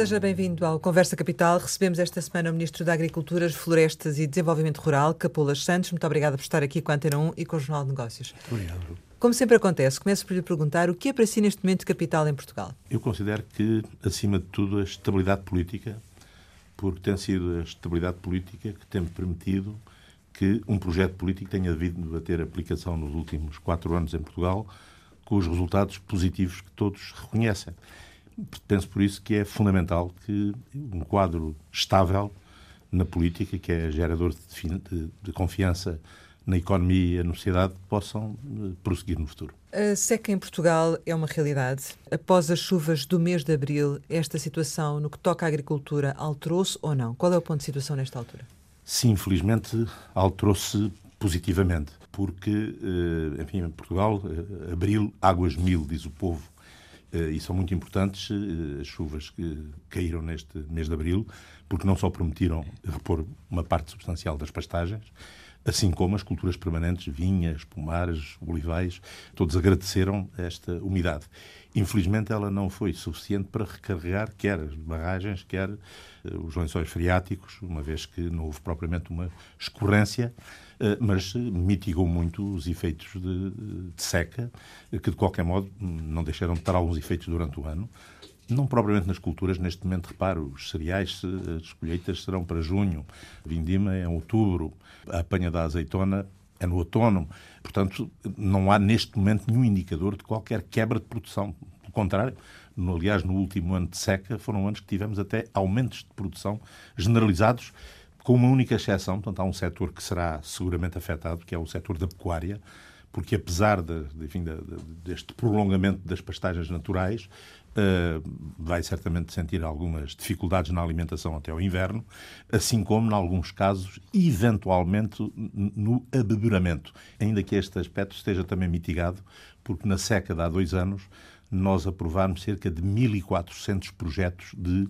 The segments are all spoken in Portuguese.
Seja bem-vindo ao Conversa Capital. Recebemos esta semana o Ministro da Agricultura, Florestas e Desenvolvimento Rural, Capolas Santos. Muito obrigada por estar aqui com a Antena 1 e com o Jornal de Negócios. Obrigado. Como sempre acontece, começo por lhe perguntar o que é para si neste momento capital em Portugal? Eu considero que, acima de tudo, a estabilidade política, porque tem sido a estabilidade política que tem permitido que um projeto político tenha vindo a ter aplicação nos últimos quatro anos em Portugal, com os resultados positivos que todos reconhecem. Penso por isso que é fundamental que um quadro estável na política, que é gerador de, de, de confiança na economia e na sociedade, possam uh, prosseguir no futuro. A seca em Portugal é uma realidade. Após as chuvas do mês de abril, esta situação, no que toca à agricultura, alterou-se ou não? Qual é o ponto de situação nesta altura? Sim, infelizmente alterou-se positivamente, porque, uh, enfim, em Portugal, uh, abril, águas mil, diz o povo, eh, e são muito importantes eh, as chuvas que caíram neste mês de abril, porque não só permitiram repor uma parte substancial das pastagens, assim como as culturas permanentes, vinhas, pomares, olivais, todos agradeceram esta umidade. Infelizmente, ela não foi suficiente para recarregar quer as barragens, quer eh, os lençóis freáticos, uma vez que não houve propriamente uma escorrência, eh, mas mitigou muito os efeitos de, de seca, que de qualquer modo não deixaram de ter alguns efeitos durante o ano. Não propriamente nas culturas, neste momento, reparo, os cereais, as colheitas serão para junho, vindima é em outubro, a apanha da azeitona é no outono. Portanto, não há neste momento nenhum indicador de qualquer quebra de produção. Pelo contrário, no, aliás, no último ano de seca, foram anos que tivemos até aumentos de produção generalizados, com uma única exceção. Portanto, há um setor que será seguramente afetado, que é o setor da pecuária, porque apesar de, de, enfim, de, deste prolongamento das pastagens naturais, uh, vai certamente sentir algumas dificuldades na alimentação até ao inverno, assim como, em alguns casos, eventualmente no abeberamento, ainda que este aspecto esteja também mitigado, porque na seca de há dois anos nós aprovámos cerca de 1.400 projetos de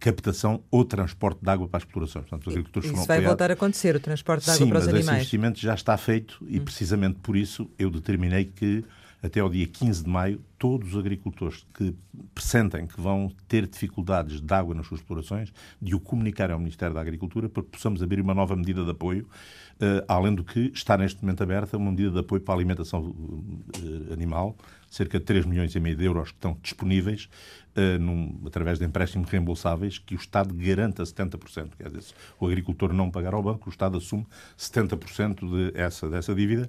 captação ou transporte de água para as explorações. Portanto, os agricultores Isso vai voltar a acontecer, o transporte de água Sim, para os mas animais. Esse investimento já está feito e, hum. precisamente por isso, eu determinei que até ao dia 15 de maio, todos os agricultores que pressentem que vão ter dificuldades de água nas suas explorações, de o comunicar ao Ministério da Agricultura para que possamos abrir uma nova medida de apoio, uh, além do que está neste momento aberta uma medida de apoio para a alimentação uh, animal, cerca de 3 milhões e meio de euros que estão disponíveis uh, num, através de empréstimos reembolsáveis que o Estado garanta 70%. Quer dizer, se o agricultor não pagar ao banco, o Estado assume 70% de essa, dessa dívida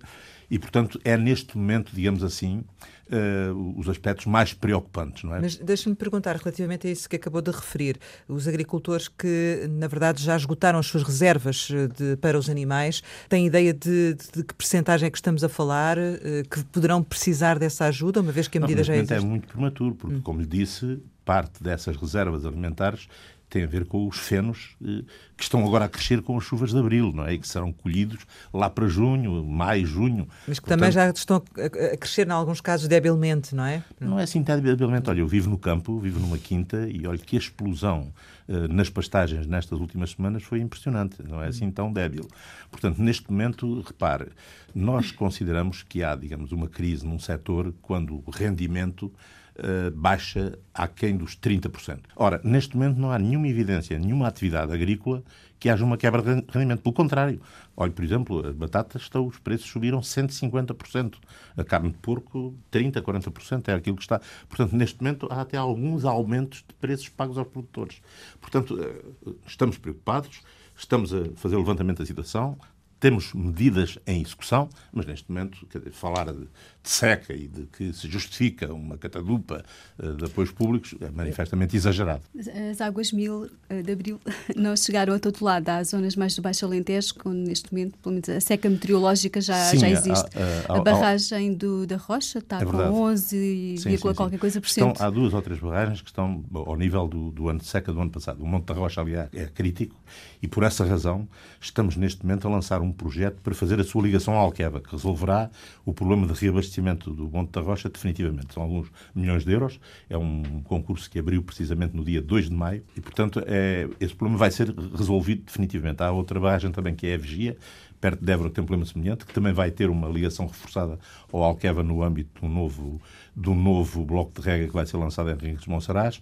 e, portanto, é neste momento, digamos assim, uh, os aspectos mais preocupantes, não é? Mas deixe-me perguntar relativamente a isso que acabou de referir. Os agricultores que, na verdade, já esgotaram as suas reservas eh, de, para os animais, têm ideia de, de, de que percentagem é que estamos a falar, uh, que poderão precisar dessa ajuda, uma vez que a medida não, já existe? é muito prematuro, porque, hum. como lhe disse, parte dessas reservas alimentares tem a ver com os fenos eh, que estão agora a crescer com as chuvas de abril, não é? E que serão colhidos lá para junho, maio, junho. Mas que Portanto, também já estão a crescer, em alguns casos, debilmente, não é? Não é assim debilmente. Olha, eu vivo no campo, vivo numa quinta e olha que a explosão uh, nas pastagens nestas últimas semanas foi impressionante. Não é assim tão débil. Portanto, neste momento, repare, nós consideramos que há, digamos, uma crise num setor quando o rendimento uh, baixa aquém dos 30%. Ora, neste momento não há nenhuma evidência, nenhuma atividade agrícola que haja uma quebra de rendimento. Pelo contrário, olha, por exemplo, as batatas estão, os preços subiram 150%. A carne de porco, 30%, 40% é aquilo que está. Portanto, neste momento há até alguns aumentos de preços pagos aos produtores. Portanto, eh, estamos preocupados, estamos a fazer o levantamento da situação, temos medidas em execução, mas neste momento dizer, falar de, de, seca e de que se justifica uma catadupa uh, de apoios públicos é manifestamente exagerado. As águas mil uh, de abril não chegaram a todo lado. Há zonas mais do Baixo Alentejo, onde neste momento, pelo menos a seca meteorológica já, sim, já existe. A, barragem do, da Rocha está é com 11 sim, sim, qualquer coisa por cento. há duas ou três barragens que estão ao nível do, do ano de seca do ano passado. O Monte da Rocha, aliás, é crítico e por essa razão estamos neste momento a lançar um um projeto para fazer a sua ligação à Alqueva, que resolverá o problema de reabastecimento do Monte da Rocha definitivamente. São alguns milhões de euros. É um concurso que abriu precisamente no dia 2 de maio e, portanto, é, esse problema vai ser resolvido definitivamente. Há outra barragem também que é a Vigia, perto de Évora, que tem um problema semelhante, que também vai ter uma ligação reforçada ao Alqueva no âmbito de um novo, do novo bloco de rega que vai ser lançado em Henriques Monsaraz,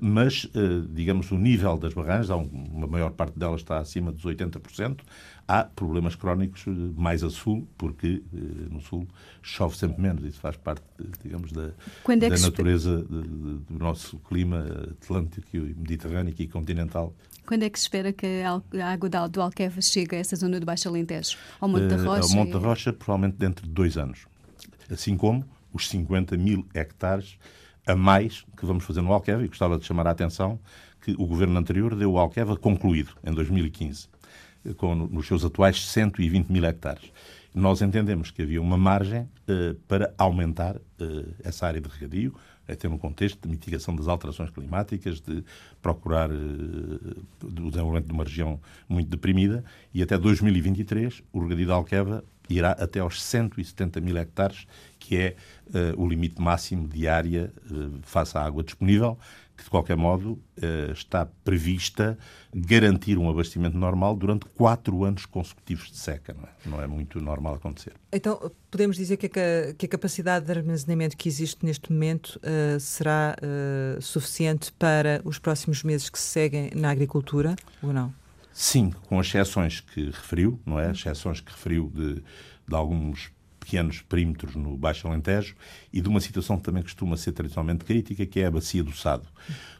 mas, digamos, o nível das barragens, uma maior parte delas está acima dos 80%, há problemas crónicos mais a sul, porque no sul chove sempre menos. Isso faz parte, digamos, da, é da natureza do nosso clima atlântico e mediterrâneo e continental. Quando é que se espera que a água do Alqueva chegue a essa zona do Baixo Alentejo? Ao Monte da Rocha? Ao Monte da Rocha, provavelmente dentro de dois anos. Assim como os 50 mil hectares a mais que vamos fazer no Alqueva, e gostava de chamar a atenção que o governo anterior deu o Alqueva concluído, em 2015, com, nos seus atuais 120 mil hectares. Nós entendemos que havia uma margem uh, para aumentar uh, essa área de regadio, até no contexto de mitigação das alterações climáticas, de procurar uh, o desenvolvimento de uma região muito deprimida, e até 2023 o regadio da Alqueva irá até aos 170 mil hectares, que é o limite máximo de área face à água disponível, que de qualquer modo eh, está prevista garantir um abastecimento normal durante quatro anos consecutivos de seca. Não é, não é muito normal acontecer. Então, podemos dizer que a, que a capacidade de armazenamento que existe neste momento uh, será uh, suficiente para os próximos meses que se seguem na agricultura ou não? Sim, com as exceções que referiu, não é? As exceções que referiu de, de alguns pequenos perímetros no Baixo Alentejo e de uma situação que também costuma ser tradicionalmente crítica, que é a Bacia do Sado.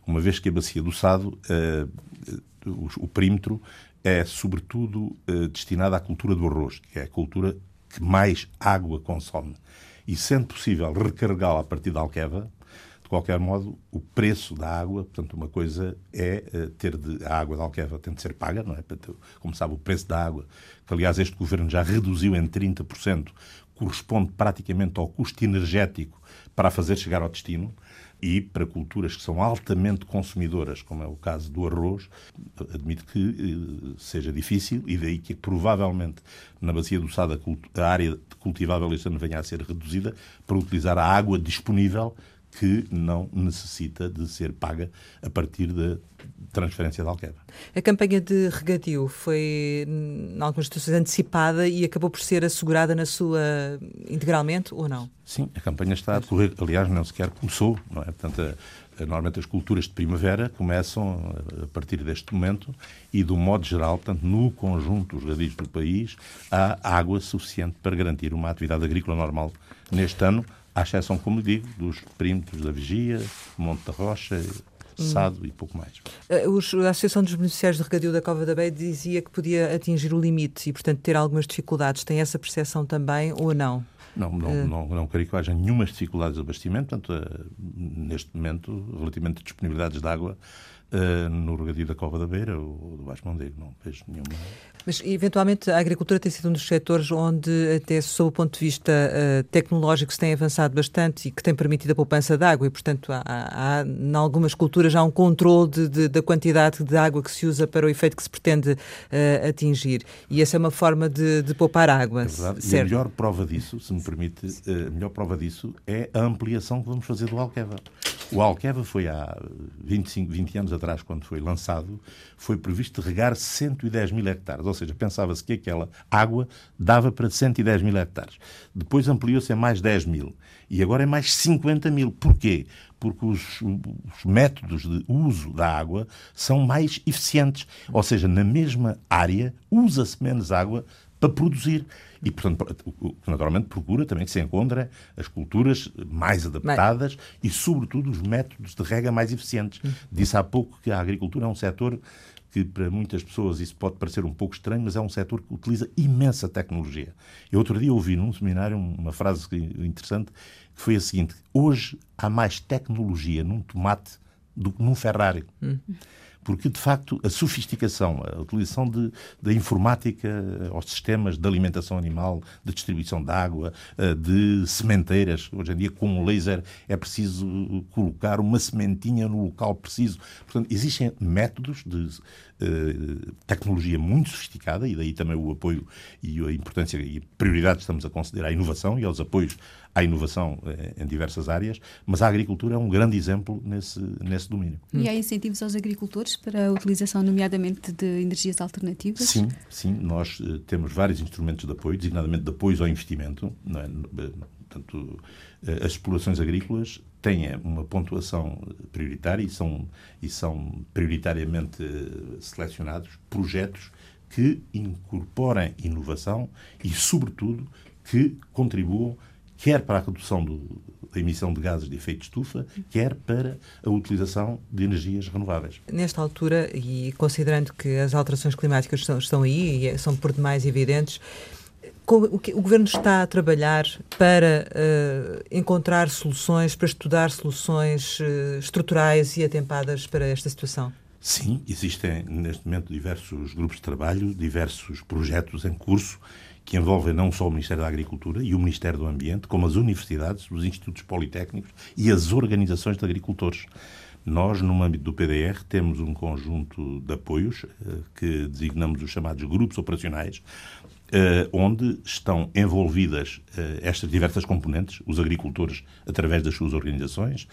Uma vez que a Bacia do Sado, uh, o, o, perímetro, é sobretudo uh, destinado à cultura do arroz, que é a cultura que mais água consome. E sendo possível recarregá-la a partir da Alqueva, de qualquer modo, o preço da água, portanto, uma coisa é uh, ter de, a água da Alqueva tem de ser paga, não é? Como sabe, o preço da água, que aliás este governo já reduziu em 30% corresponde praticamente ao custo energético para fazer chegar ao destino e para culturas que são altamente consumidoras, como é o caso do arroz, admito que eh, seja difícil e daí que provavelmente na bacia do Sado a área cultivável este ano venha a ser reduzida para utilizar a água disponível que não necessita de ser paga a partir da transferência da Alqueva. A campanha de regadio foi, em algumas situações, antecipada e acabou por ser assegurada na sua integralmente ou não? Sim, a campanha está a decorrer, aliás, não sequer começou, não é? Portanto, a, a, normalmente as culturas de primavera começam a partir deste momento e, do modo geral, portanto, no conjunto dos regadios do país, há água suficiente para garantir uma atividade agrícola normal neste ano, à exceção, como digo, dos perímetros da Vigia, Monte da Rocha, Sado hum. e pouco mais. Eh, a Associação dos Beneficiários de Regadio da Cova da Beia dizia que podia atingir o limite e, portanto, ter algumas dificuldades. Tem essa percepção também ou não? Não, não, uh... não, não creio que haja nenhumas dificuldades de abastecimento. Portanto, uh, neste momento, relativamente a disponibilidades de água, uh, no regadio da Cova da Beira ou do Baixo Mondego. Não vejo nenhuma. Mas, eventualmente, a agricultura tem sido um dos setores onde, até sob o ponto de vista uh, tecnológico, se tem avançado bastante e que tem permitido a poupança de água e, portanto, há, há, em algumas culturas há um controle de, de, da quantidade de água que se usa para o efeito que se pretende uh, atingir. E essa é uma forma de, de poupar água. É verdade. E a melhor prova disso, se me permite, a melhor prova disso é a ampliação que vamos fazer do Alqueva. O Alqueva foi há 25, 20 anos atrás, quando foi lançado, foi previsto regar 110 mil hectares. Ou seja, pensava-se que aquela água dava para 110 mil hectares. Depois ampliou-se a mais 10 mil. E agora é mais 50 mil. Porquê? Porque os, os métodos de uso da água são mais eficientes. Ou seja, na mesma área usa-se menos água para produzir. E, portanto, naturalmente procura também que se encontrem as culturas mais adaptadas Mas... e, sobretudo, os métodos de rega mais eficientes. Hum. Disse há pouco que a agricultura é um setor que para muitas pessoas isso pode parecer um pouco estranho, mas é um setor que utiliza imensa tecnologia. Eu outro dia ouvi num seminário uma frase interessante que foi a seguinte: hoje há mais tecnologia num tomate do que num Ferrari. Hum porque de facto a sofisticação, a utilização de, da informática eh, aos sistemas de alimentação animal, de distribuição de água, eh, de sementeiras, hoje em dia com um laser é preciso colocar uma sementinha no local preciso. Portanto, existem métodos de uh, tecnologia muito sofisticada e daí também o apoio e a importância e prioridade que estamos a considerar à inovação e aos apoios à inovação em diversas áreas, mas a agricultura é um grande exemplo nesse, nesse domínio. E há incentivos aos agricultores para a utilização, nomeadamente, de energias alternativas? Sim, sim. Nós uh, temos vários instrumentos de apoio, designadamente de apoio ao investimento. É? Portanto, as explorações agrícolas têm uma pontuação prioritária e são, e são prioritariamente selecionados projetos que incorporem inovação e, sobretudo, que contribuam quer para a redução do, da emissão de gases de efeito de estufa, quer para a utilização de energias renováveis. Nesta altura, e considerando que as alterações climáticas estão, estão aí e é, são por demais evidentes, o, que, o Governo está a trabalhar para uh, encontrar soluções, para estudar soluções uh, estruturais e atempadas para esta situação? Sim, existem neste momento diversos grupos de trabalho, diversos projetos em curso que envolvem não só o Ministério da Agricultura e o Ministério do Ambiente, como as universidades, os institutos politécnicos e as organizações de agricultores. Nós, no âmbito do PDR, temos um conjunto de apoios eh, que designamos os chamados grupos operacionais, eh, onde estão envolvidas eh, estas diversas componentes, os agricultores através das suas organizações,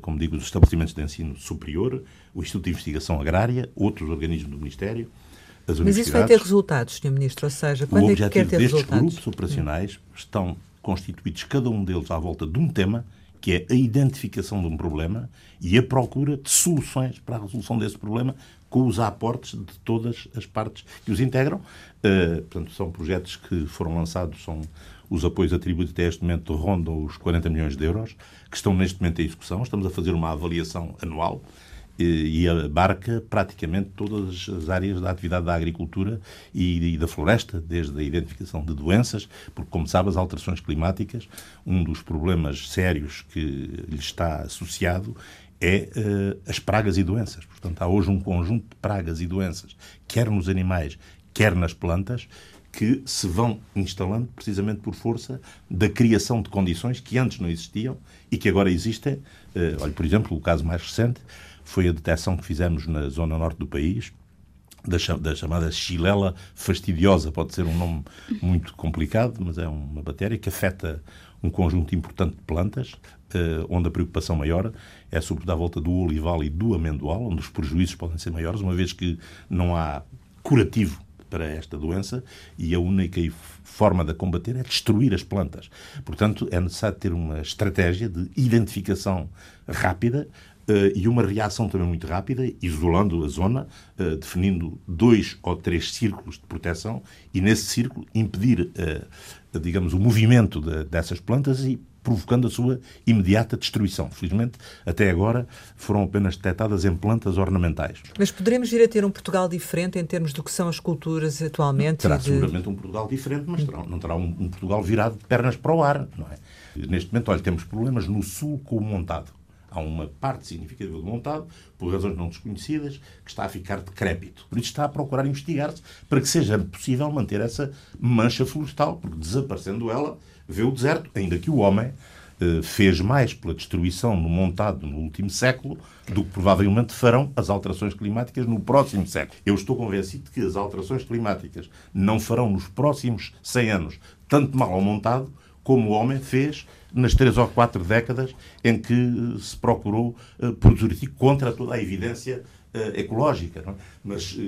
como digo, os estabelecimentos de ensino superior, o Instituto de Investigação Agrária, outros organismos do Ministério, as Mas isso vai ter resultados, Sr. Ministro, ou seja, quando o é que quer ter destes resultados? grupos operacionais estão constituídos, cada um deles, à volta de um tema, que é a identificação de um problema e a procura de soluções para a resolução desse problema com os aportes de todas as partes que os integram. Uh, portanto, são projetos que foram lançados, são os apoios atribuídos até este momento rondam os 40 milhões de euros, que estão neste momento em execução. Estamos a fazer uma avaliação anual e abarca praticamente todas as áreas da atividade da agricultura e, da floresta, desde a identificação de doenças, porque, como sabe, as alterações climáticas, um dos problemas sérios que lhe está associado é uh, as pragas e doenças. Portanto, há hoje um conjunto de pragas e doenças, quer nos animais, quer nas plantas, que se vão instalando precisamente por força da criação de condições que antes não existiam e que agora existem. Uh, olha, por exemplo, o caso mais recente foi a detecção que fizemos na zona norte do país, da, da, chamada chilela fastidiosa. Pode ser um nome muito complicado, mas é uma bactéria que afeta um conjunto importante de plantas, eh, onde a preocupação maior é sobretudo à volta do olival e do amendoal, onde os prejuízos podem ser maiores, uma vez que não há curativo para esta doença e a única forma de a combater é destruir as plantas. Portanto, é necessário ter uma estratégia de identificação rápida, e uma reação também muito rápida, isolando a zona, uh, definindo dois ou três círculos de proteção e, nesse círculo, impedir, uh, digamos, o movimento de, dessas plantas e provocando a sua imediata destruição. Felizmente, até agora, foram apenas detectadas em plantas ornamentais. Mas poderemos vir a ter um Portugal diferente em termos do que são as culturas atualmente? Terá de... seguramente um Portugal diferente, mas terá, não terá um, um Portugal virado de pernas para o ar, não é? Neste momento, olha, temos problemas no sul com o montado há uma parte significativa do montado, por razões não desconhecidas, que está a ficar decrépito. Por isso está a procurar investigar-se para que seja possível manter essa mancha florestal, porque desaparecendo ela, vê o deserto, ainda que o homem eh, fez mais pela destruição no montado no último século do que provavelmente farão as alterações climáticas no próximo século. Eu estou convencido de que as alterações climáticas não farão nos próximos 100 anos tanto mal ao montado como o homem fez nas três ou quatro décadas em que eh, se procurou uh, produzir contra toda a evidência uh, ecológica. É? Mas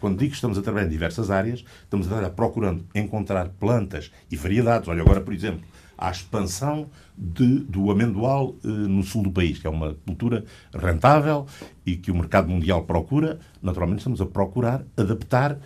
quando digo que estamos a trabalhar em diversas áreas, estamos a trabalhar procurando encontrar plantas e variedades. Olha, agora, por exemplo, a expansão de, do amendoal no sul do país, que é uma cultura rentável e que o mercado mundial procura. Naturalmente, estamos a procurar adaptar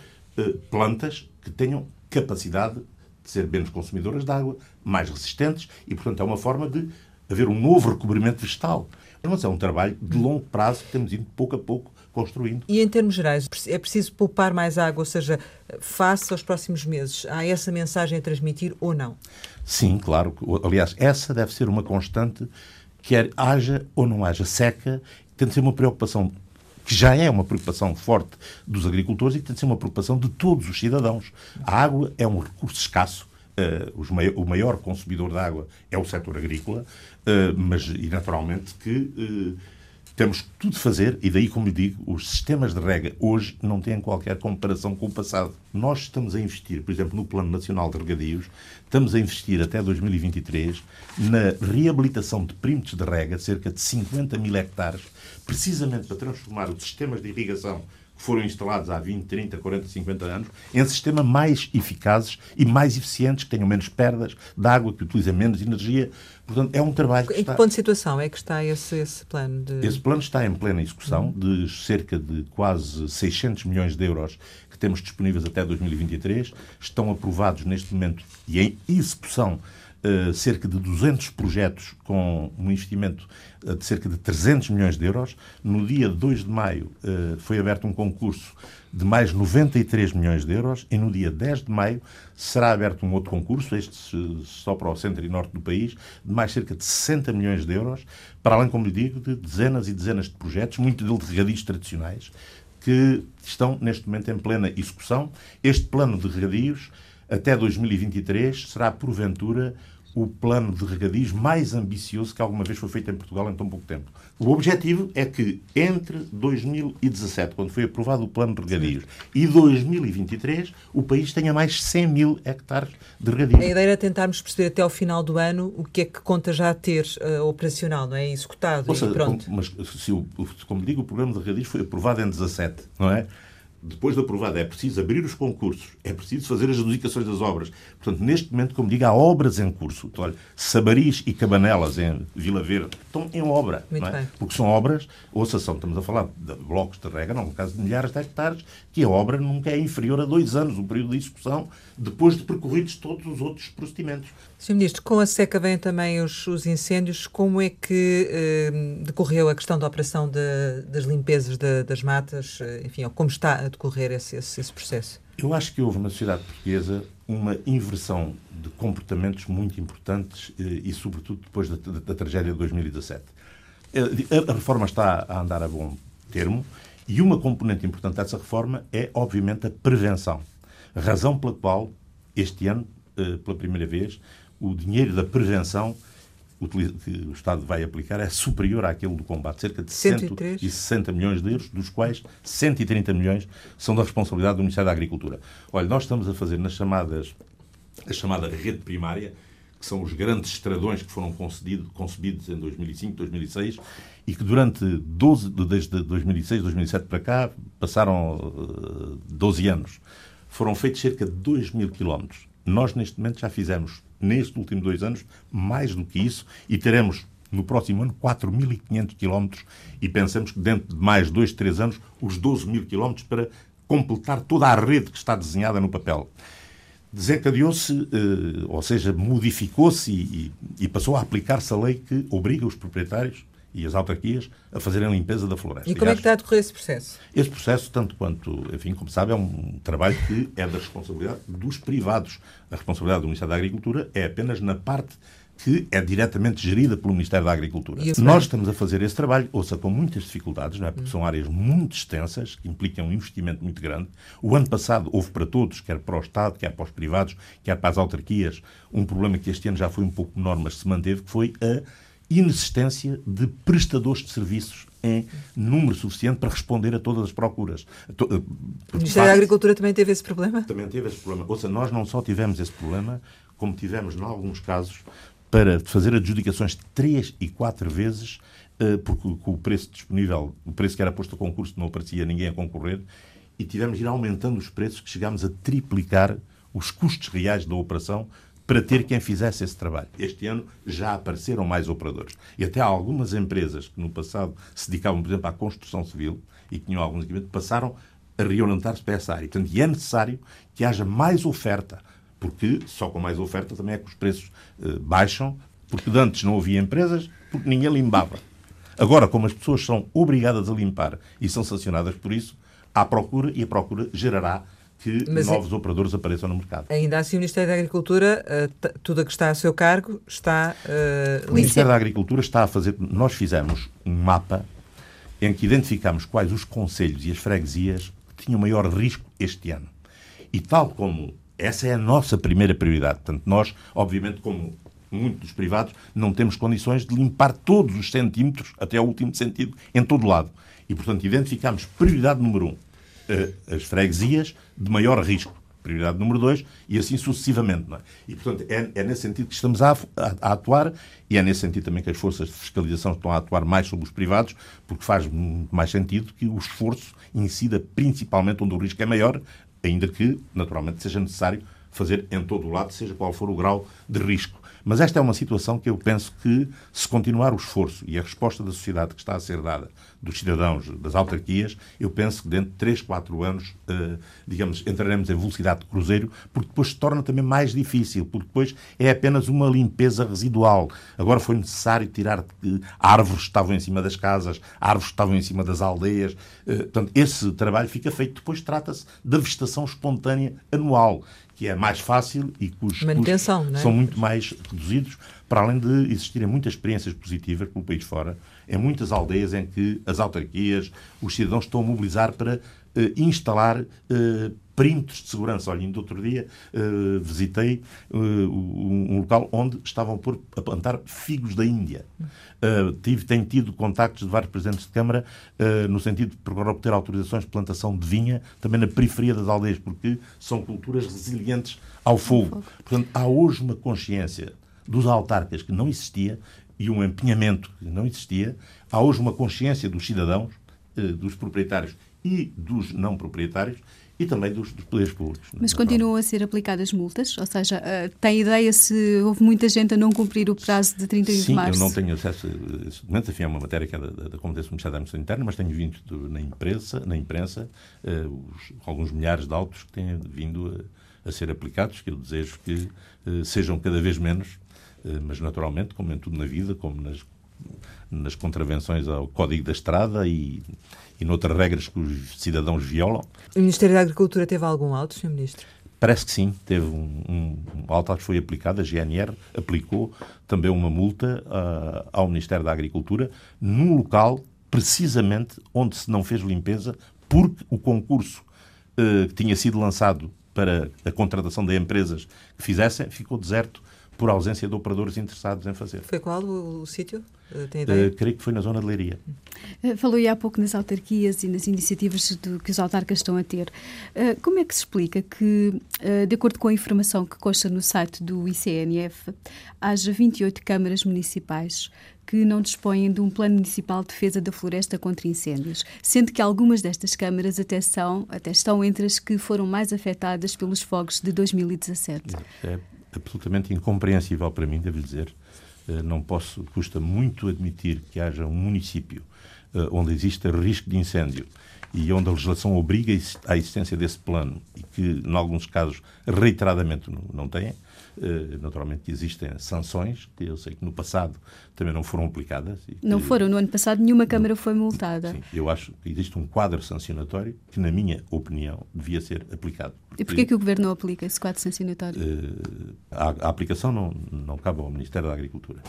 plantas que tenham capacidade de ser menos consumidoras de água, mais resistentes e, portanto, é uma forma de haver um novo recobrimento vegetal. Mas é um trabalho de longo prazo que temos ido pouco a pouco construindo. E em termos gerais, é preciso poupar mais água, ou seja, face aos próximos meses, há essa mensagem a transmitir ou não? Sim, claro. Aliás, essa deve ser uma constante, quer haja ou não haja seca, tem de ser uma preocupação que já é uma preocupação forte dos agricultores e que tem de ser uma preocupação de todos os cidadãos. A água é um recurso escasso. Uh, o maior consumidor de água é o setor agrícola, uh, mas e naturalmente que uh, temos tudo a fazer, e daí, como lhe digo, os sistemas de rega hoje não têm qualquer comparação com o passado. Nós estamos a investir, por exemplo, no Plano Nacional de Regadios, estamos a investir até 2023 na reabilitação de perímetros de rega, cerca de 50 mil hectares, precisamente para transformar os sistemas de irrigação que foram instalados há 20, 30, 40, 50 anos em sistemas mais eficazes e mais eficientes, que tenham menos perdas de água, que utilizem menos energia. Portanto, é um trabalho que Em está... que ponto de situação é que está esse, esse plano? De... Esse plano está em plena execução, de cerca de quase 600 milhões de euros que temos disponíveis até 2023. Estão aprovados neste momento e em execução Uh, cerca de 200 projetos com um investimento uh, de cerca de 300 milhões de euros. No dia 2 de maio uh, foi aberto um concurso de mais 93 milhões de euros e no dia 10 de maio será aberto um outro concurso, este só para o centro e norte do país, de mais cerca de 60 milhões de euros, para além, como lhe digo, de dezenas e dezenas de projetos, muitos deles regadios tradicionais, que estão neste momento em plena execução. Este plano de regadios até 2023 será, porventura, o plano de regadios mais ambicioso que alguma vez foi feito em Portugal em tão pouco tempo. O objetivo é que entre 2017, quando foi aprovado o plano de regadios, e 2023, o país tenha mais 100 mil hectares de regadios. A ideia era tentarmos perceber até ao final do ano o que é que conta já ter uh, operacional, não é? Executado e pronto. Como, mas, se o, como digo, o programa de regadios foi aprovado em 17, não é? Depois de aprovado, é preciso abrir os concursos, é preciso fazer as adjudicações das obras. Portanto, neste momento, como digo, há obras em curso. Então, olha, Sabaris e Cabanelas, em Vila Verde, estão em obra. É? Porque são obras, ouça, são, estamos a falar de blocos de rega, não, no caso de milhares de hectares, que a obra nunca é inferior a dois anos, o período de execução, depois de percorridos todos os outros procedimentos. Sr. Ministro, com a seca vêm também os, os incêndios. Como é que eh, decorreu a questão da operação de, das limpezas de, das matas? Enfim, como está a decorrer esse, esse, esse, processo? Eu acho que houve na sociedade portuguesa uma inversão de comportamentos muito importantes eh, e, sobretudo, depois da, da, da tragédia de 2017. A, a reforma está a andar a bom termo e uma componente importante dessa reforma é, obviamente, a prevenção. Razão pela qual, este ano, eh, pela primeira vez, o dinheiro da prevenção que o Estado vai aplicar é superior àquele do combate, cerca de 103. 160 milhões de euros, dos quais 130 milhões são da responsabilidade do Ministério da Agricultura. Olha, nós estamos a fazer nas chamadas, a chamada rede primária, que são os grandes estradões que foram concebidos em 2005, 2006 e que durante 12, desde 2006, 2007 para cá, passaram 12 anos. Foram feitos cerca de 2 mil quilómetros. Nós, neste momento, já fizemos nestes últimos dois anos, mais do que isso, e teremos no próximo ano 4.500 quilómetros e pensamos que dentro de mais dois, três anos, os 12 mil quilómetros para completar toda a rede que está desenhada no papel. Desencadeou-se, eh, ou seja, modificou-se e passou a aplicar-se a lei que obriga os proprietários e as autarquias a fazerem a limpeza da floresta. E como é que está a decorrer esse processo? Esse processo, tanto quanto, enfim, como sabe, é um trabalho que é da responsabilidade dos privados. A responsabilidade do Ministério da Agricultura é apenas na parte que é diretamente gerida pelo Ministério da Agricultura. Nós estamos a fazer esse trabalho, ouça, com muitas dificuldades, não é? porque são áreas muito extensas, que implicam um investimento muito grande. O ano passado houve para todos, quer para o Estado, quer para os privados, quer para as autarquias, um problema que este ano já foi um pouco menor, mas se manteve, que foi a inexistência de prestadores de serviços em número suficiente para responder a todas as procuras. Eh, o Ministério da Agricultura também teve esse problema? Também teve esse problema. Ou seja, nós não só tivemos esse problema, como tivemos, em alguns casos, para fazer adjudicações três e quatro vezes, eh, porque o preço disponível, o preço que era posto a concurso, não aparecia ninguém a concorrer, e tivemos de ir aumentando os preços, que chegámos a triplicar os custos reais da operação para ter quem fizesse esse trabalho. Este ano já apareceram mais operadores. E até algumas empresas que no passado se dedicavam, por exemplo, à construção civil e que tinham alguns equipamentos, passaram a reorientar-se para essa área. Portanto, é necessário que haja mais oferta, porque só com mais oferta também é que os preços eh, baixam, porque antes não havia empresas, porque ninguém limpava. Agora, como as pessoas são obrigadas a limpar e são sancionadas por isso, há procura e a procura gerará que Mas é- novos operadores apareçam no mercado. Ainda assim, o Ministério da Agricultura, uh, tudo a que está a seu cargo, está. Uh, o Ministério da Agricultura está a fazer. Nós fizemos um mapa em que identificamos quais os conselhos e as freguesias que tinham maior risco este ano. E tal como essa é a nossa primeira prioridade. Portanto, nós, obviamente, como muitos dos privados, não temos condições de limpar todos os centímetros, até ao último sentido, em todo lado. E, portanto, identificamos prioridade número um, as freguesias de maior risco. prioridade número dois, e assim sucessivamente. É? E, portanto, é, é, nesse sentido que estamos a, a, a, atuar, e é nesse sentido também que as forças de fiscalização estão a atuar mais sobre os privados, porque faz mais sentido que o esforço incida principalmente onde o risco é maior, ainda que, naturalmente, seja necessário fazer em todo o lado, seja qual for o grau de risco. Mas esta é uma situação que eu penso que, se continuar o esforço e a resposta da sociedade que está a ser dada, dos cidadãos, das autarquias, eu penso que dentro de 3, 4 anos, eh, digamos, entraremos em velocidade de cruzeiro, porque depois se torna também mais difícil, porque depois é apenas uma limpeza residual. Agora foi necessário tirar árvores que estavam em cima das casas, árvores que estavam em cima das aldeias. Eh, portanto, esse trabalho fica feito. Depois trata-se da vegetação espontânea anual que é mais fácil e cujos custos é? são muito mais reduzidos, para além de existirem muitas experiências positivas pelo país fora, em muitas aldeias em que as autarquias, os cidadãos estão a mobilizar para uh, instalar uh, perímetros de segurança. Olha, ainda outro dia uh, visitei uh, um local onde estavam por, a plantar figos da Índia. Tive, tenho tido contactos de vários presidentes de Câmara no sentido de procurar obter autorizações de plantação de vinha também na periferia das aldeias, porque são culturas resilientes ao fogo. Portanto, há hoje uma consciência dos autarcas que não existia e um empenhamento que não existia. Há hoje uma consciência dos cidadãos, dos proprietários e dos não proprietários e também dos, dos poderes públicos. Mas continuam a ser aplicadas multas? Ou seja, uh, tem ideia se houve muita gente a não cumprir o prazo de 31 Sim, de março? Sim, eu não tenho acesso a esse documento. Enfim, é uma matéria que é da, da, Competência do Ministério da Administração Interna, mas tenho vindo na imprensa, na imprensa uh, os, alguns milhares de autos que têm vindo a, a, ser aplicados, que eu desejo que uh, sejam cada vez menos, mas naturalmente, como em tudo na vida, como nas, nas contravenções ao Código da Estrada e e noutras regras que os cidadãos violam. O Ministério da Agricultura teve algum auto, Sr. Ministro? Parece que sim, teve um, um, um que foi aplicado, a GNR aplicou também uma multa uh, ao Ministério da Agricultura num local precisamente onde se não fez limpeza porque o concurso uh, que tinha sido lançado para a contratação de empresas que fizessem ficou deserto por ausência de operadores interessados em fazer. Foi qual o, o sítio? Eh, tem ideia? Uh, creio que foi na zona de Leiria. Uh, falou há pouco nas autarquias e nas iniciativas do, que os autarcas estão a ter. Uh, como é que se explica que, de acordo com a informação que consta no site do ICNF, haja 28 câmaras municipais que não dispõem de um plano municipal de defesa da floresta contra incêndios, sendo que algumas destas câmaras até, são, até estão entre as que foram mais afetadas pelos fogos de 2017? É absolutamente incompreensível para mim, devo dizer. Eh, não posso, custa muito admitir que haja um município eh, onde exista risco de incêndio e onde a legislação obriga à existência desse plano e que, em alguns casos, reiteradamente não têm, eh, naturalmente existem sanções, que eu sei que no passado também não foram aplicadas. não foram, no ano passado nenhuma Câmara foi multada. Sim, eu acho que existe um quadro sancionatório que, na minha opinião, devia ser aplicado. E porquê que o Governo não aplica esse quadro sancionatório? Uh, a, a, aplicação não, não cabe ao Ministério da Agricultura.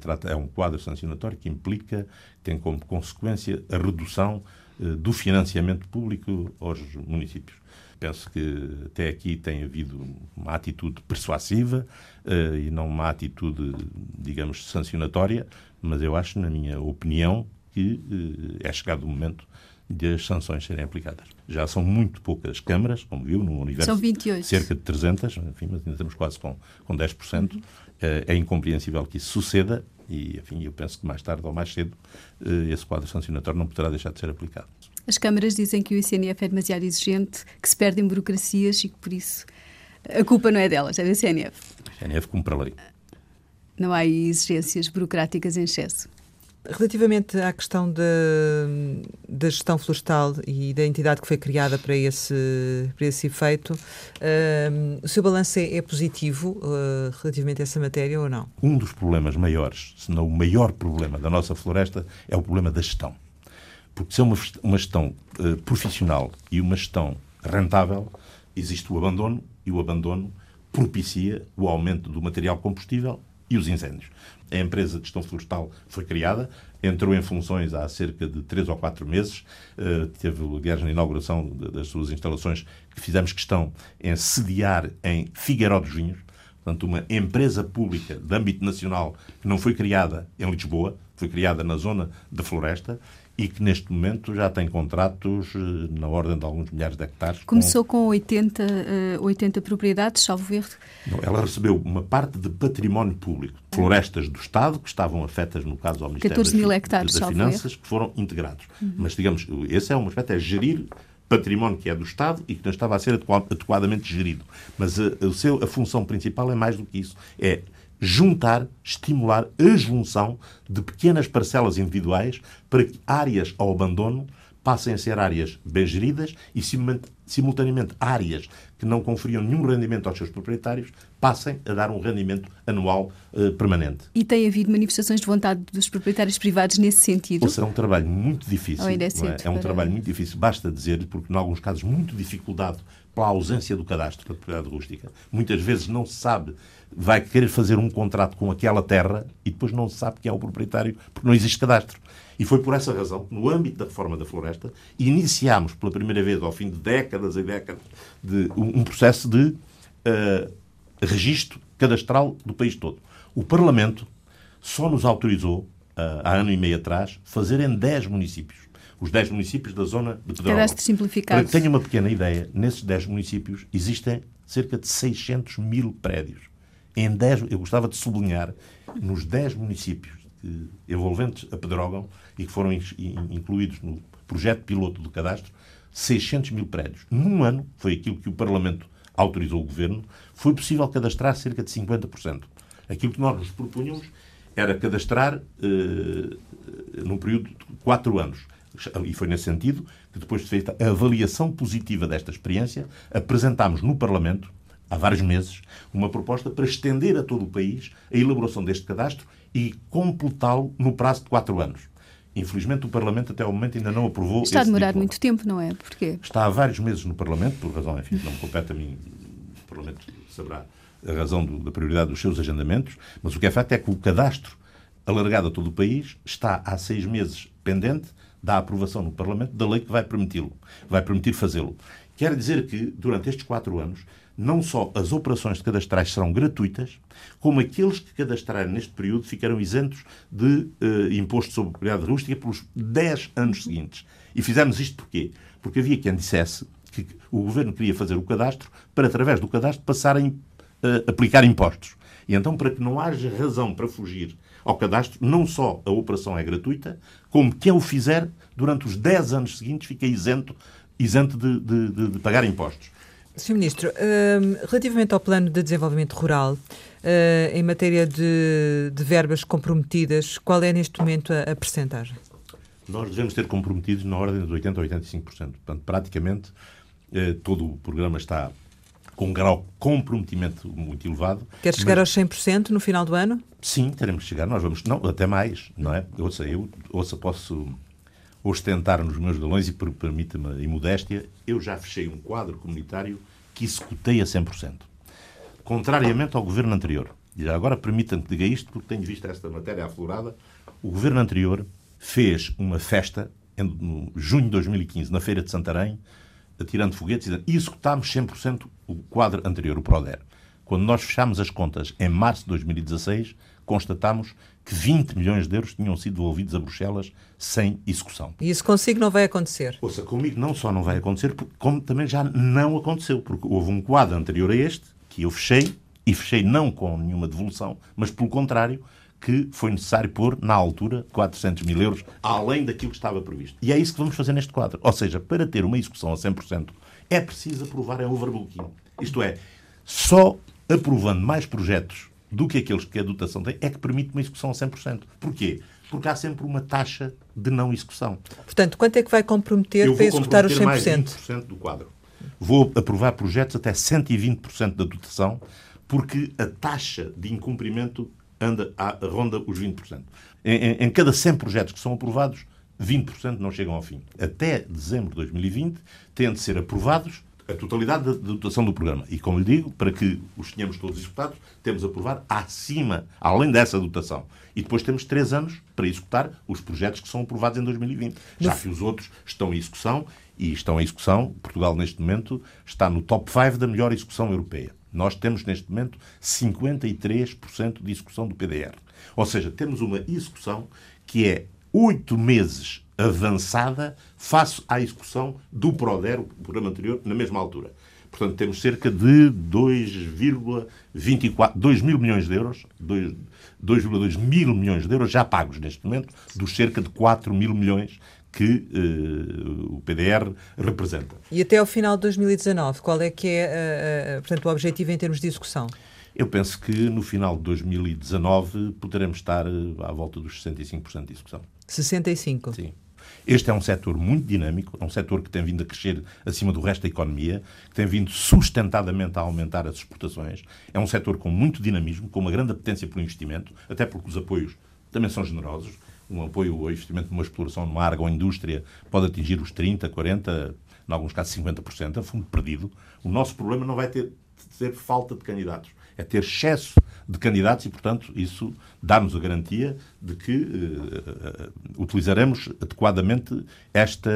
Trata, é um quadro sancionatório que implica, tem como consequência a redução do financiamento público aos municípios. Penso que até aqui tem havido uma atitude persuasiva uh, e não uma atitude, digamos, sancionatória, mas eu acho, na minha opinião, que uh, é chegado o momento de as sanções serem aplicadas. Já são muito poucas câmaras, como viu, no universo. São 28. Cerca de 300, enfim, mas ainda estamos quase com, com 10%. Uhum. É, é incompreensível que isso suceda e, enfim, eu penso que mais tarde ou mais cedo esse quadro sancionatório não poderá deixar de ser aplicado. As câmaras dizem que o ICNF é demasiado exigente, que se perdem burocracias e que por isso a culpa não é delas, é do ICNF. O ICNF cumpre a lei. Não há exigências burocráticas em excesso. Relativamente à questão da, da gestão florestal e da entidade que foi criada para esse, para esse efeito, uh, o seu balanço é, é positivo uh, relativamente a essa matéria ou não? Um dos problemas maiores, se não o maior problema da nossa floresta, é o problema da gestão. Porque se é uma, uma gestão uh, profissional e uma gestão rentável, existe o abandono e o abandono propicia o aumento do material combustível e os incêndios. A empresa de gestão florestal foi criada, entrou em funções há cerca de três ou quatro meses, uh, teve, aliás, na inauguração das suas instalações, que fizemos questão em sediar em Figueiró dos Vinhos, portanto, uma empresa pública de âmbito nacional que não foi criada em Lisboa, foi criada na zona da floresta e que neste momento já tem contratos eh, na ordem de alguns milhares de hectares. Começou com, com 80, uh, 80 propriedades, salvo verde? Ela recebeu uma parte de património público, florestas do Estado, que estavam afetas, no caso, ao Ministério 14 mil das, hectares, das Finanças, que foram integrados. Uhum. Mas, digamos, esse é um aspecto, é gerir património que é do Estado e que não estava a ser adequadamente gerido. Mas a, a, seu, a função principal é mais do que isso. É juntar, estimular a junção de pequenas parcelas individuais para que áreas ao abandono passem a ser áreas bem geridas e, simultaneamente, áreas que não conferiam nenhum rendimento aos seus proprietários passem a dar um rendimento anual uh, permanente. E tem havido manifestações de vontade dos proprietários privados nesse sentido? Ou é um trabalho muito difícil. É, é? é, um para... trabalho muito difícil. Basta dizer porque, em alguns casos, muito dificuldade pela ausência do cadastro da propriedade rústica. Muitas vezes não se sabe vai querer fazer um contrato com aquela terra e depois não se sabe quem é o proprietário porque não existe cadastro. E foi por essa razão que, no âmbito da reforma da floresta, iniciámos pela primeira vez, ao fim de décadas e décadas, de um, processo de uh, registro cadastral do país todo. O Parlamento só nos autorizou, uh, há ano e meio atrás, fazer em 10 municípios. Os 10 municípios da zona de Pedrógão. Cadastro simplificado. Para que tenha uma pequena ideia, nesses 10 municípios existem cerca de 600 mil prédios em 10, eu gostava de sublinhar, nos 10 municípios envolventes a Pedrógão e que foram incluídos no projeto piloto do cadastro, 600 mil prédios. Num ano, foi aquilo que o Parlamento autorizou o Governo, foi possível cadastrar cerca de 50%. Aquilo que nós nos propunhamos era cadastrar eh, num período de 4 anos. E foi nesse sentido que, depois de feita a avaliação positiva desta experiência, apresentámos no Parlamento há vários meses, uma proposta para estender a todo o país a elaboração deste cadastro e completá-lo no prazo de quatro anos. Infelizmente, o Parlamento até ao momento ainda não aprovou. Está a demorar tipo muito tempo, não é? Porquê? Está há vários meses no Parlamento, por razão, enfim, não me compete a mim, o Parlamento saberá a razão do, da prioridade dos seus agendamentos, mas o que é facto é que o cadastro alargado a todo o país está há seis meses pendente da aprovação no Parlamento da lei que vai permiti-lo, vai permitir fazê-lo. Quer dizer que, durante estes quatro anos, não só as operações de cadastrais serão gratuitas, como aqueles que cadastrarem neste período ficarão isentos de uh, imposto sobre propriedade rústica pelos 10 anos seguintes. E fizemos isto porquê? Porque havia quem dissesse que o governo queria fazer o cadastro para, através do cadastro, passarem a eh, aplicar impostos. E então, para que não haja razão para fugir ao cadastro, não só a operação é gratuita, como quem o fizer, durante os 10 anos seguintes, fica isento, isento de, de, de, de pagar impostos. Sr. Ministro, hum, relativamente ao plano de desenvolvimento rural, hum, em matéria de, de, verbas comprometidas, qual é neste momento a, a percentagem? Nós devemos ter comprometidos na ordem de 80% a 85%. Portanto, praticamente eh, todo o programa está com um grau de comprometimento muito elevado. Quer chegar mas... aos 100% no final do ano? Sim, teremos que chegar. Nós vamos, não, até mais, não é? Ouça, eu ouça, posso ostentar nos meus galões e permita-me a imodéstia, eu já fechei um quadro comunitário que executei a 100%. Contrariamente ao governo anterior. E já agora permita-me que diga isto, porque tenho visto esta matéria aflorada. O governo anterior fez uma festa em junho de 2015, na Feira de Santarém, atirando foguetes e executámos 100% o quadro anterior, o PRODER. Quando nós fechámos as contas em março de 2016, constatámos que 20 milhões de euros tinham sido devolvidos a Bruxelas sem execução. E isso consigo não vai acontecer? Ouça, comigo não só não vai acontecer, como também já não aconteceu, porque houve um quadro anterior a este que eu fechei, e fechei não com nenhuma devolução, mas pelo contrário, que foi necessário pôr, na altura, 400 mil euros, além daquilo que estava previsto. E é isso que vamos fazer neste quadro. Ou seja, para ter uma execução a 100%, é preciso aprovar em overbooking. Isto é, só aprovando mais projetos do que aqueles que a dotação tem, é que permite uma execução a 100%. Porquê? Porque há sempre uma taxa de não execução. Portanto, quanto é que vai comprometer para executar os 100%? Mais 20% do quadro. Vou aprovar projetos até 120% da dotação, porque a taxa de incumprimento anda a, ronda os 20%. Em, em, em cada 100 projetos que são aprovados, 20% não chegam ao fim. Até dezembro de 2020, têm de ser aprovados a totalidade da dotação do programa. E, como lhe digo, para que os tenhamos todos executados, temos a aprovar acima, além dessa dotação. E depois temos três anos para executar os projetos que são aprovados em 2020. Já que os outros estão em execução, e estão em execução, Portugal, neste momento, está no top 5 da melhor execução europeia. Nós temos neste momento 53% de execução do PDR. Ou seja, temos uma execução que é oito meses avançada face à execução do PRODER, o programa anterior, na mesma altura. Portanto, temos cerca de 2,24 2 mil milhões de euros, 2,2 mil milhões de euros já pagos neste momento, dos cerca de 4 mil milhões que uh, o PDR representa. E até ao final de 2019, qual é que é uh, uh, portanto, o objetivo em termos de execução? Eu penso que no final de 2019 poderemos estar à volta dos 65% de execução. 65%? Sim. Este é um setor muito dinâmico, é um setor que tem vindo a crescer acima do resto da economia, que tem vindo sustentadamente a aumentar as exportações. É um setor com muito dinamismo, com uma grande apetência por investimento, até porque os apoios também são generosos. Um apoio ao investimento numa exploração numa área ou indústria pode atingir os 30%, 40%, em alguns casos 50%, é fundo perdido. O nosso problema não vai ter, ter falta de candidatos é ter excesso de candidatos e, portanto, isso dá-nos a garantia de que uh, utilizaremos adequadamente esta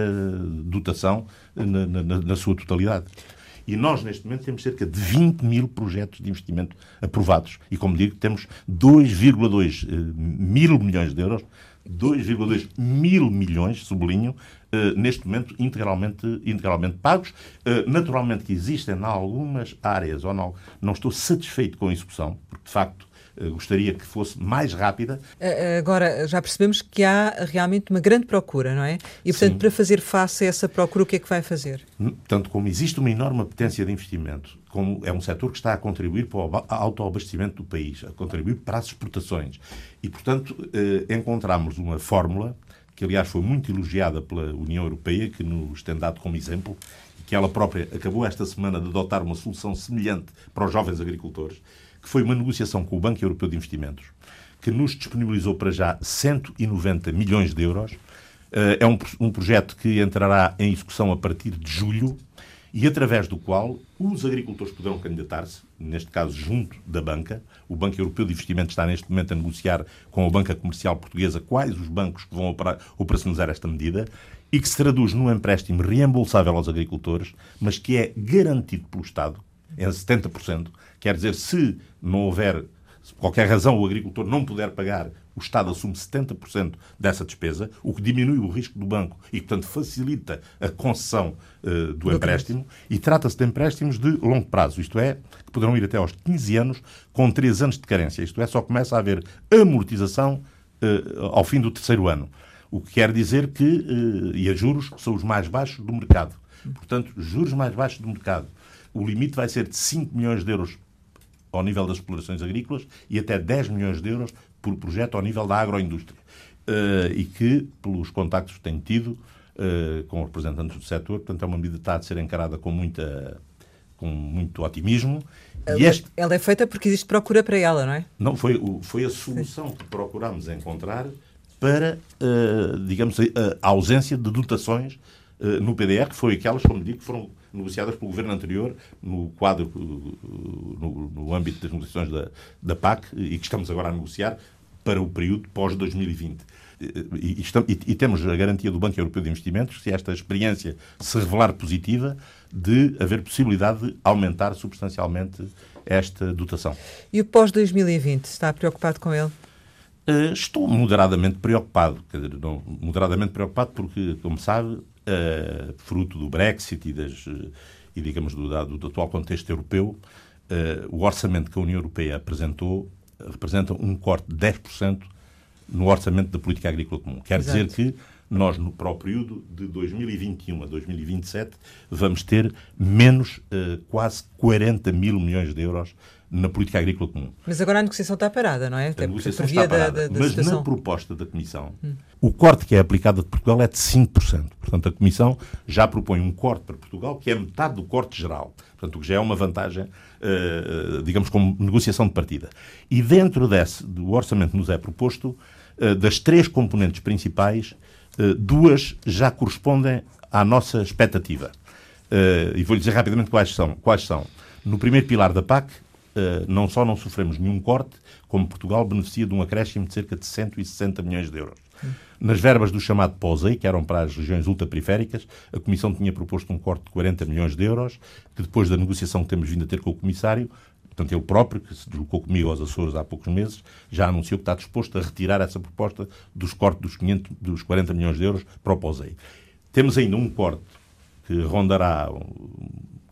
dotação na, na, na, sua totalidade. E nós, neste momento, temos cerca de 20 mil projetos de investimento aprovados. E, como digo, temos 2,2 uh, mil milhões de euros 2,2 mil milhões, sublinho, uh, neste momento integralmente, integralmente pagos. Uh, naturalmente que existem em algumas áreas, ou não, não estou satisfeito com a execução, porque de facto eh, gostaria que fosse mais rápida. Agora, já percebemos que há realmente uma grande procura, não é? E, portanto, Sim. para fazer face a essa procura, o que é que vai fazer? Tanto como existe uma enorme apetência de investimento, como é um setor que está a contribuir para o autoabastecimento do país, a contribuir para as exportações. E, portanto, eh, encontramos uma fórmula que, aliás, foi muito elogiada pela União Europeia, que nos tem dado como exemplo, que ela própria acabou esta semana de adotar uma solução semelhante para os jovens agricultores, que foi uma negociação com o Banco Europeu de Investimentos, que nos disponibilizou para já 190 milhões de euros. Eh, é um, um projeto que entrará em execução a partir de julho e através do qual os agricultores poderão candidatar-se, neste caso junto da banca. O Banco Europeu de Investimentos está neste momento a negociar com a Banca Comercial Portuguesa quais os bancos que vão operacionalizar esta medida e que se traduz num empréstimo reembolsável aos agricultores, mas que é garantido pelo Estado em 70%. Quer dizer, se não houver, se por qualquer razão o agricultor não puder pagar, o Estado assume 70% dessa despesa, o que diminui o risco do banco e, portanto, facilita a concessão uh, do empréstimo. E trata-se de empréstimos de longo prazo, isto é, que poderão ir até aos 15 anos, com 3 anos de carência. Isto é, só começa a haver amortização uh, ao fim do terceiro ano. O que quer dizer que, uh, e a juros, são os mais baixos do mercado. Portanto, juros mais baixos do mercado o limite vai ser de 5 milhões de euros ao nível das explorações agrícolas e até 10 milhões de euros por projeto ao nível da agroindústria. Uh, e que, pelos contactos que tenho tido uh, com representantes do setor, portanto, é uma medida que está a ser encarada com, muita, com muito otimismo. Ela, e este... ela é feita porque existe procura para ela, não é? Não, foi, foi a solução Sim. que procurámos encontrar para, uh, digamos, a, a, ausência de dotações no PDR, que foi aquelas, como digo, que foram negociadas pelo governo anterior no quadro, no, no âmbito das negociações da, da PAC e que estamos agora a negociar para o período pós-2020. E, e, e, temos a garantia do Banco Europeu de Investimentos, se esta experiência se revelar positiva, de haver possibilidade de aumentar substancialmente esta dotação. E o pós-2020, está preocupado com ele? Uh, estou moderadamente preocupado. Quer dizer, não, moderadamente preocupado porque, como sabe, uh, fruto do Brexit e, das, e digamos, do, do, do atual contexto europeu, uh, o orçamento que a União Europeia apresentou representa um corte de 10% no orçamento da política agrícola comum. Quer Exato. dizer que nós, no, para o período de 2021 a 2027, vamos ter menos uh, quase 40 mil milhões de euros na política agrícola comum. Mas agora a negociação está parada, não é? Até a negociação está parada. Da, da, da mas situação. na proposta da Comissão, hum. o corte que é aplicado a Portugal é de 5%. Portanto, a Comissão já propõe um corte para Portugal que é metade do corte geral. Portanto, o que já é uma vantagem, uh, digamos, como negociação de partida. E dentro desse, do orçamento que nos é proposto, uh, das três componentes principais, uh, duas já correspondem à nossa expectativa. e vou-lhe dizer rapidamente quais são. Quais são. No primeiro pilar da PAC, não só não sofremos nenhum corte, como Portugal beneficia de um acréscimo de cerca de 160 milhões de euros. Nas verbas do chamado POSEI, que eram para as regiões ultraperiféricas, a Comissão tinha proposto um corte de 40 milhões de euros, que depois da negociação que temos vindo a ter com o Comissário, portanto ele próprio, que se deslocou comigo aos Açores há poucos meses, já anunciou que está disposto a retirar essa proposta dos cortes dos, 500, dos 40 milhões de euros para o POSEI. Temos ainda um corte que rondará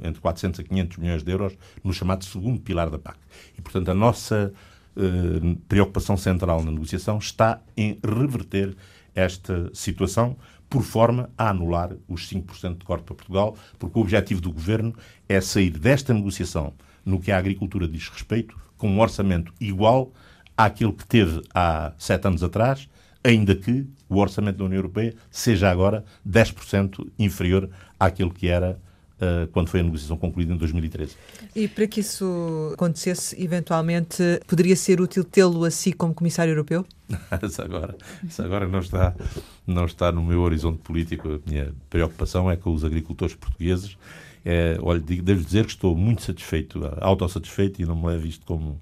entre 400 a 500 milhões de euros no chamado segundo pilar da PAC. E, portanto, a nossa eh, preocupação central na negociação está em reverter esta situação por forma a anular os 5% de corte para Portugal, porque o objetivo do Governo é sair desta negociação no que a agricultura diz respeito, com um orçamento igual àquele que teve há sete anos atrás, ainda que o orçamento da União Europeia seja agora 10% inferior àquele que era uh, quando foi a negociação concluída em 2013. E para que isso acontecesse, eventualmente, poderia ser útil tê-lo assim como Comissário Europeu? isso agora, isso agora não, está, não está no meu horizonte político. A minha preocupação é com os agricultores portugueses. É, olha, devo dizer que estou muito satisfeito, autossatisfeito, e não me levo isto como,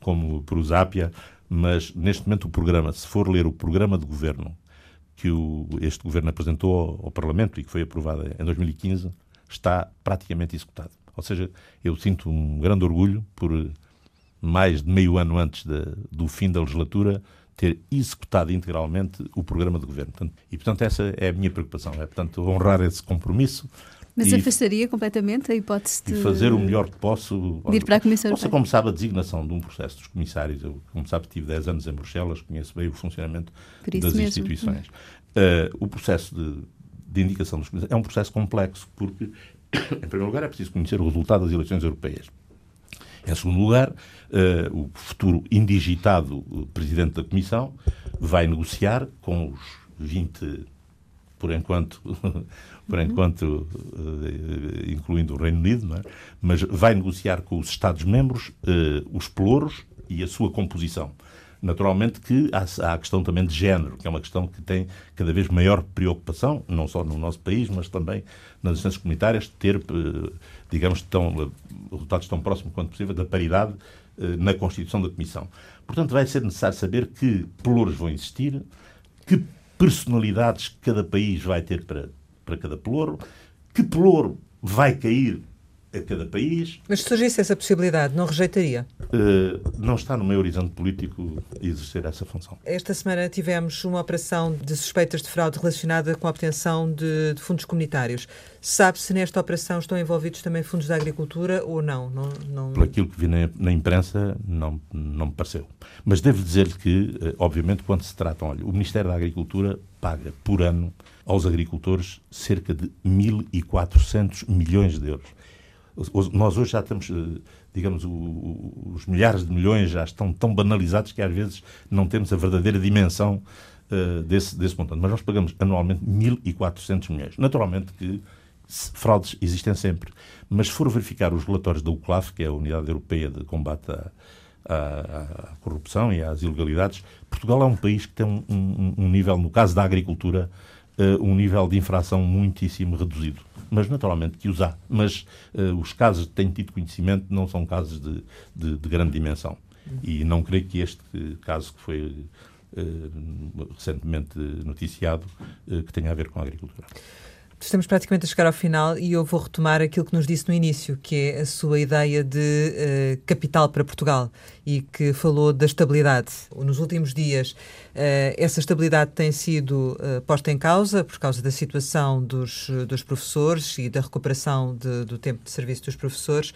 como prosápia, mas neste momento o programa, se for ler o programa de governo que o, este governo apresentou ao, ao Parlamento e que foi aprovado em 2015, está praticamente executado. Ou seja, eu sinto um grande orgulho por mais de meio ano antes de, do fim da legislatura ter executado integralmente o programa de governo. Portanto, e, portanto, essa é a minha preocupação. É, portanto, honrar esse compromisso. Mas e, afastaria completamente a hipótese de... E fazer o melhor que posso. De ir para a Comissão Europeia. como sabe, a designação de um processo dos comissários, eu, como sabe, tive 10 anos em Bruxelas, conheço bem o funcionamento das mesmo. instituições. Uh, o processo de, de indicação dos comissários é um processo complexo, porque, em primeiro lugar, é preciso conhecer o resultado das eleições europeias. Em segundo lugar, uh, o futuro indigitado presidente da Comissão vai negociar com os 20, por enquanto, por uhum. enquanto uh, incluindo o Reino Unido, é? mas vai negociar com os Estados-membros uh, os pelouros e a sua composição. Naturalmente que há, a questão também de género, que é uma questão que tem cada vez maior preocupação, não só no nosso país, mas também nas instâncias comunitárias, de ter, eh, digamos, tão, resultados tão próximos quanto possível da paridade eh, na constituição da Comissão. Portanto, vai ser necessário saber que pelouros vão existir, que personalidades cada país vai ter para, para cada pelouro, que pelouro vai cair a cada país. Mas se surgisse essa possibilidade, não rejeitaria? Uh, não está no meu horizonte político exercer essa função. Esta semana tivemos uma operação de suspeitas de fraude relacionada com a obtenção de, de fundos comunitários. Sabe se nesta operação estão envolvidos também fundos da agricultura ou não? não, não... Por aquilo que vi na, na, imprensa, não, não me pareceu. Mas devo dizer que, eh, obviamente, quando se trata, olha, o Ministério da Agricultura paga por ano aos agricultores cerca de 1.400 milhões de euros. Nós hoje já estamos, eh, digamos, os milhares de milhões já estão tão banalizados que às vezes não temos a verdadeira dimensão uh, desse, desse montante. Mas nós pagamos anualmente 1.400 milhões. Naturalmente que fraudes existem sempre, mas se for verificar os relatórios da UCLAF, que é a Unidade Europeia de Combate à, à, à Corrupção e às Ilegalidades, Portugal é um país que tem um, um, um nível, no caso da agricultura, um nível de infração muitíssimo reduzido mas naturalmente que os há. Mas uh, os casos que tenho tido conhecimento não são casos de, de, de grande dimensão. E não creio que este caso que foi uh, recentemente noticiado que tenha a ver com a agricultura. Estamos praticamente a chegar ao final e eu vou retomar aquilo que nos disse no início, que é a sua ideia de uh, capital para Portugal e que falou da estabilidade. Nos últimos dias, uh, essa estabilidade tem sido uh, posta em causa por causa da situação dos, dos professores e da recuperação de, do tempo de serviço dos professores.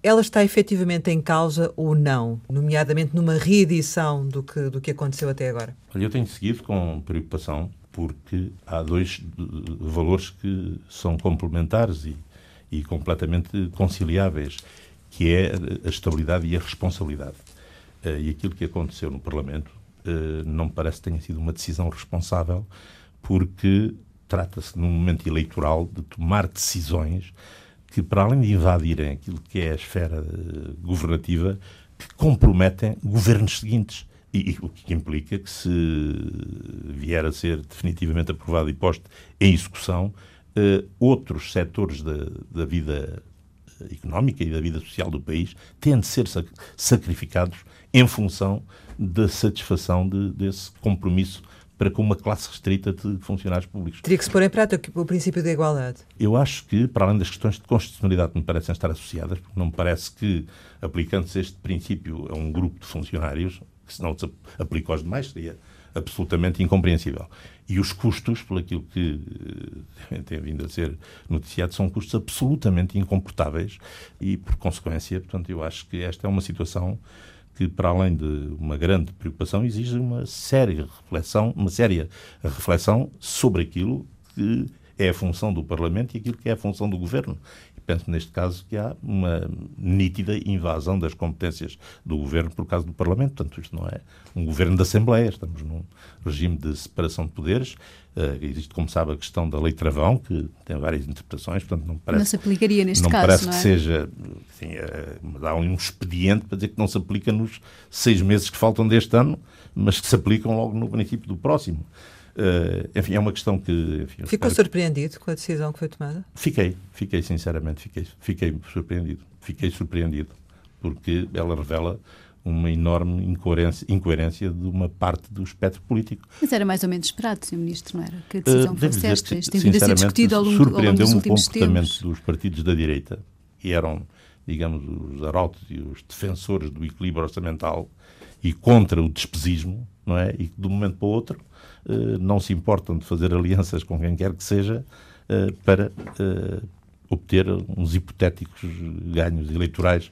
Ela está efetivamente em causa ou não, nomeadamente numa reedição do que, do que aconteceu até agora? Eu tenho seguido com preocupação porque há dois valores que são complementares e, e completamente conciliáveis, que é a estabilidade e a responsabilidade. Uh, e aquilo que aconteceu no Parlamento uh, não me parece que tenha sido uma decisão responsável, porque trata-se num momento eleitoral de tomar decisões que, para além de invadirem aquilo que é a esfera governativa, que comprometem governos seguintes. E, o que implica que, se vier a ser definitivamente aprovado e posto em execução, uh, outros setores da, da vida económica e da vida social do país têm de ser sacrificados em função da satisfação de, desse compromisso para com uma classe restrita de funcionários públicos. Teria que se pôr em prática o princípio da igualdade. Eu acho que, para além das questões de constitucionalidade que me parecem estar associadas, porque não me parece que, aplicando-se este princípio a um grupo de funcionários, se não se aplica aos demais, seria absolutamente incompreensível. E os custos, por aquilo que eh, tem vindo a ser noticiado, são custos absolutamente incomportáveis e, por consequência, portanto, eu acho que esta é uma situação que, para além de uma grande preocupação, exige uma séria reflexão, uma séria reflexão sobre aquilo que é a função do Parlamento e aquilo que é a função do Governo. Penso, neste caso, que há uma nítida invasão das competências do Governo por causa do Parlamento. Portanto, isto não é um Governo da Assembleia, estamos num regime de separação de poderes. Uh, existe, como sabe, a questão da lei travão, que tem várias interpretações, portanto não parece... Não se aplicaria neste não caso, parece não é? que seja... Assim, uh, há um expediente para dizer que não se aplica nos seis meses que faltam deste ano, mas que se aplicam logo no princípio do próximo. Uh, enfim, é uma questão que. Enfim, Ficou surpreendido com a decisão que foi tomada? Fiquei, fiquei, sinceramente, fiquei, fiquei surpreendido. Fiquei surpreendido, porque ela revela uma enorme incoerência, incoerência de uma parte do espectro político. Mas era mais ou menos esperado, Sr. Ministro, não era? Que a decisão uh, fosse esta. Isto tem vindo a ser discutido ao longo, ao longo dos últimos o comportamento dos partidos da direita, que eram, digamos, os arautos e os defensores do equilíbrio orçamental e contra o despesismo, não é? E que de um momento para o outro uh, não se importam de fazer alianças com quem quer que seja uh, para obter uns hipotéticos ganhos eleitorais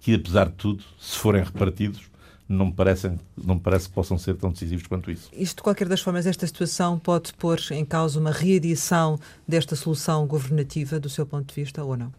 que, apesar de tudo, se forem repartidos, não me, parecem, não me parece que possam ser tão decisivos quanto isso. Isto, de qualquer das formas, esta situação pode pôr em causa uma reedição desta solução governativa, do seu ponto de vista, ou não?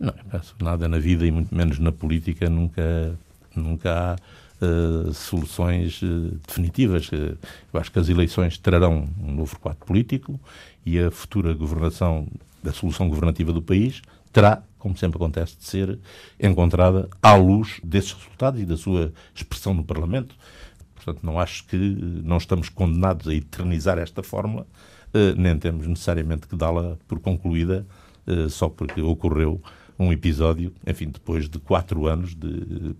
Não, penso nada na vida e muito menos na política nunca, nunca há uh, soluções uh, definitivas. Uh, eu acho que as eleições trarão um novo quadro político e a futura governação da solução governativa do país terá, como sempre acontece, de ser encontrada à luz desses resultados e da sua expressão no Parlamento. Portanto, não acho que não estamos condenados a eternizar esta fórmula, eh, nem temos necessariamente que dá-la por concluída eh, só porque ocorreu um episódio, enfim, depois de quatro anos de,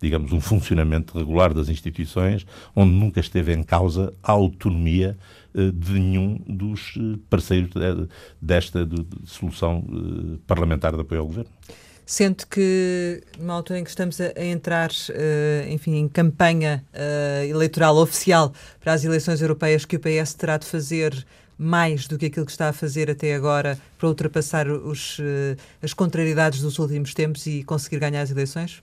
digamos, um funcionamento regular das instituições, onde nunca esteve em causa a autonomia eh, de nenhum dos eh, parceiros desta de, de solução eh, parlamentar de apoio ao governo. Sente que, numa altura em que estamos a, entrar, enfim, em campanha eleitoral oficial para as eleições europeias, que o PS terá de fazer mais do que aquilo que está a fazer até agora para ultrapassar os, as contrariedades dos últimos tempos e conseguir ganhar as eleições?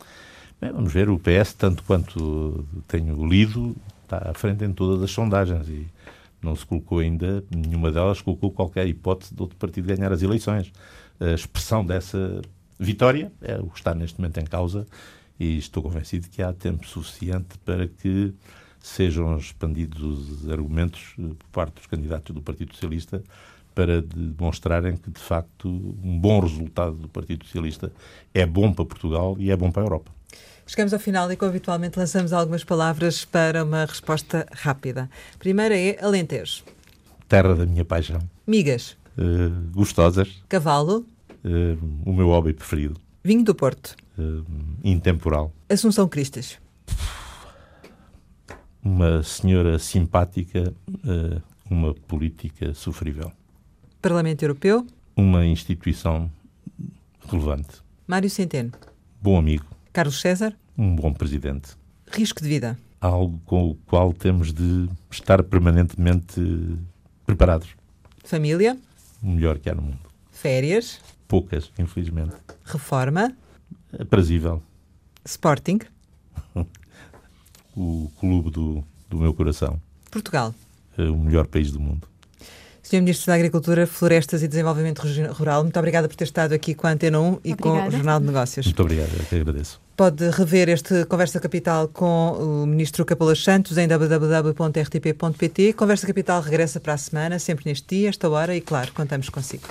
Bem, vamos ver, o PS, tanto quanto tenho lido, está à frente em todas as sondagens e não se colocou ainda, nenhuma delas colocou qualquer hipótese de outro partido ganhar as eleições. A expressão dessa vitória é o que está neste momento em causa e estou convencido que há tempo suficiente para que sejam expandidos os argumentos eh, por parte dos candidatos do Partido Socialista para demonstrarem que, de facto, um bom resultado do Partido Socialista é bom para Portugal e é bom para a Europa. Chegamos ao final e, como habitualmente, lançamos algumas palavras para uma resposta rápida. Primeira é Alentejo. Terra da minha paixão. Migas. Uh, gostosas. Cavalo. Uh, o meu hobby preferido. Vinho do Porto. Uh, intemporal. Assunção Cristas. Uma senhora simpática, uma política sofrível. Parlamento Europeu. Uma instituição relevante. Mário Centeno. Bom amigo. Carlos César? Um bom presidente. Risco de vida? Algo com o qual temos de estar permanentemente preparados. Família? O melhor que há no mundo. Férias? Poucas, infelizmente. Reforma? Aprazível. Sporting? o clube do, do meu coração. Portugal? É o melhor país do mundo. Sr. Ministro da Agricultura, Florestas e Desenvolvimento Rural, muito obrigada por ter estado aqui com a Antena 1 e com o Jornal de Negócios. Muito obrigado, eu que agradeço. Pode rever este Conversa Capital com o Ministro Capolas Santos em www.rtp.pt. Conversa Capital regressa para a semana, sempre neste dia, esta hora, e claro, contamos consigo.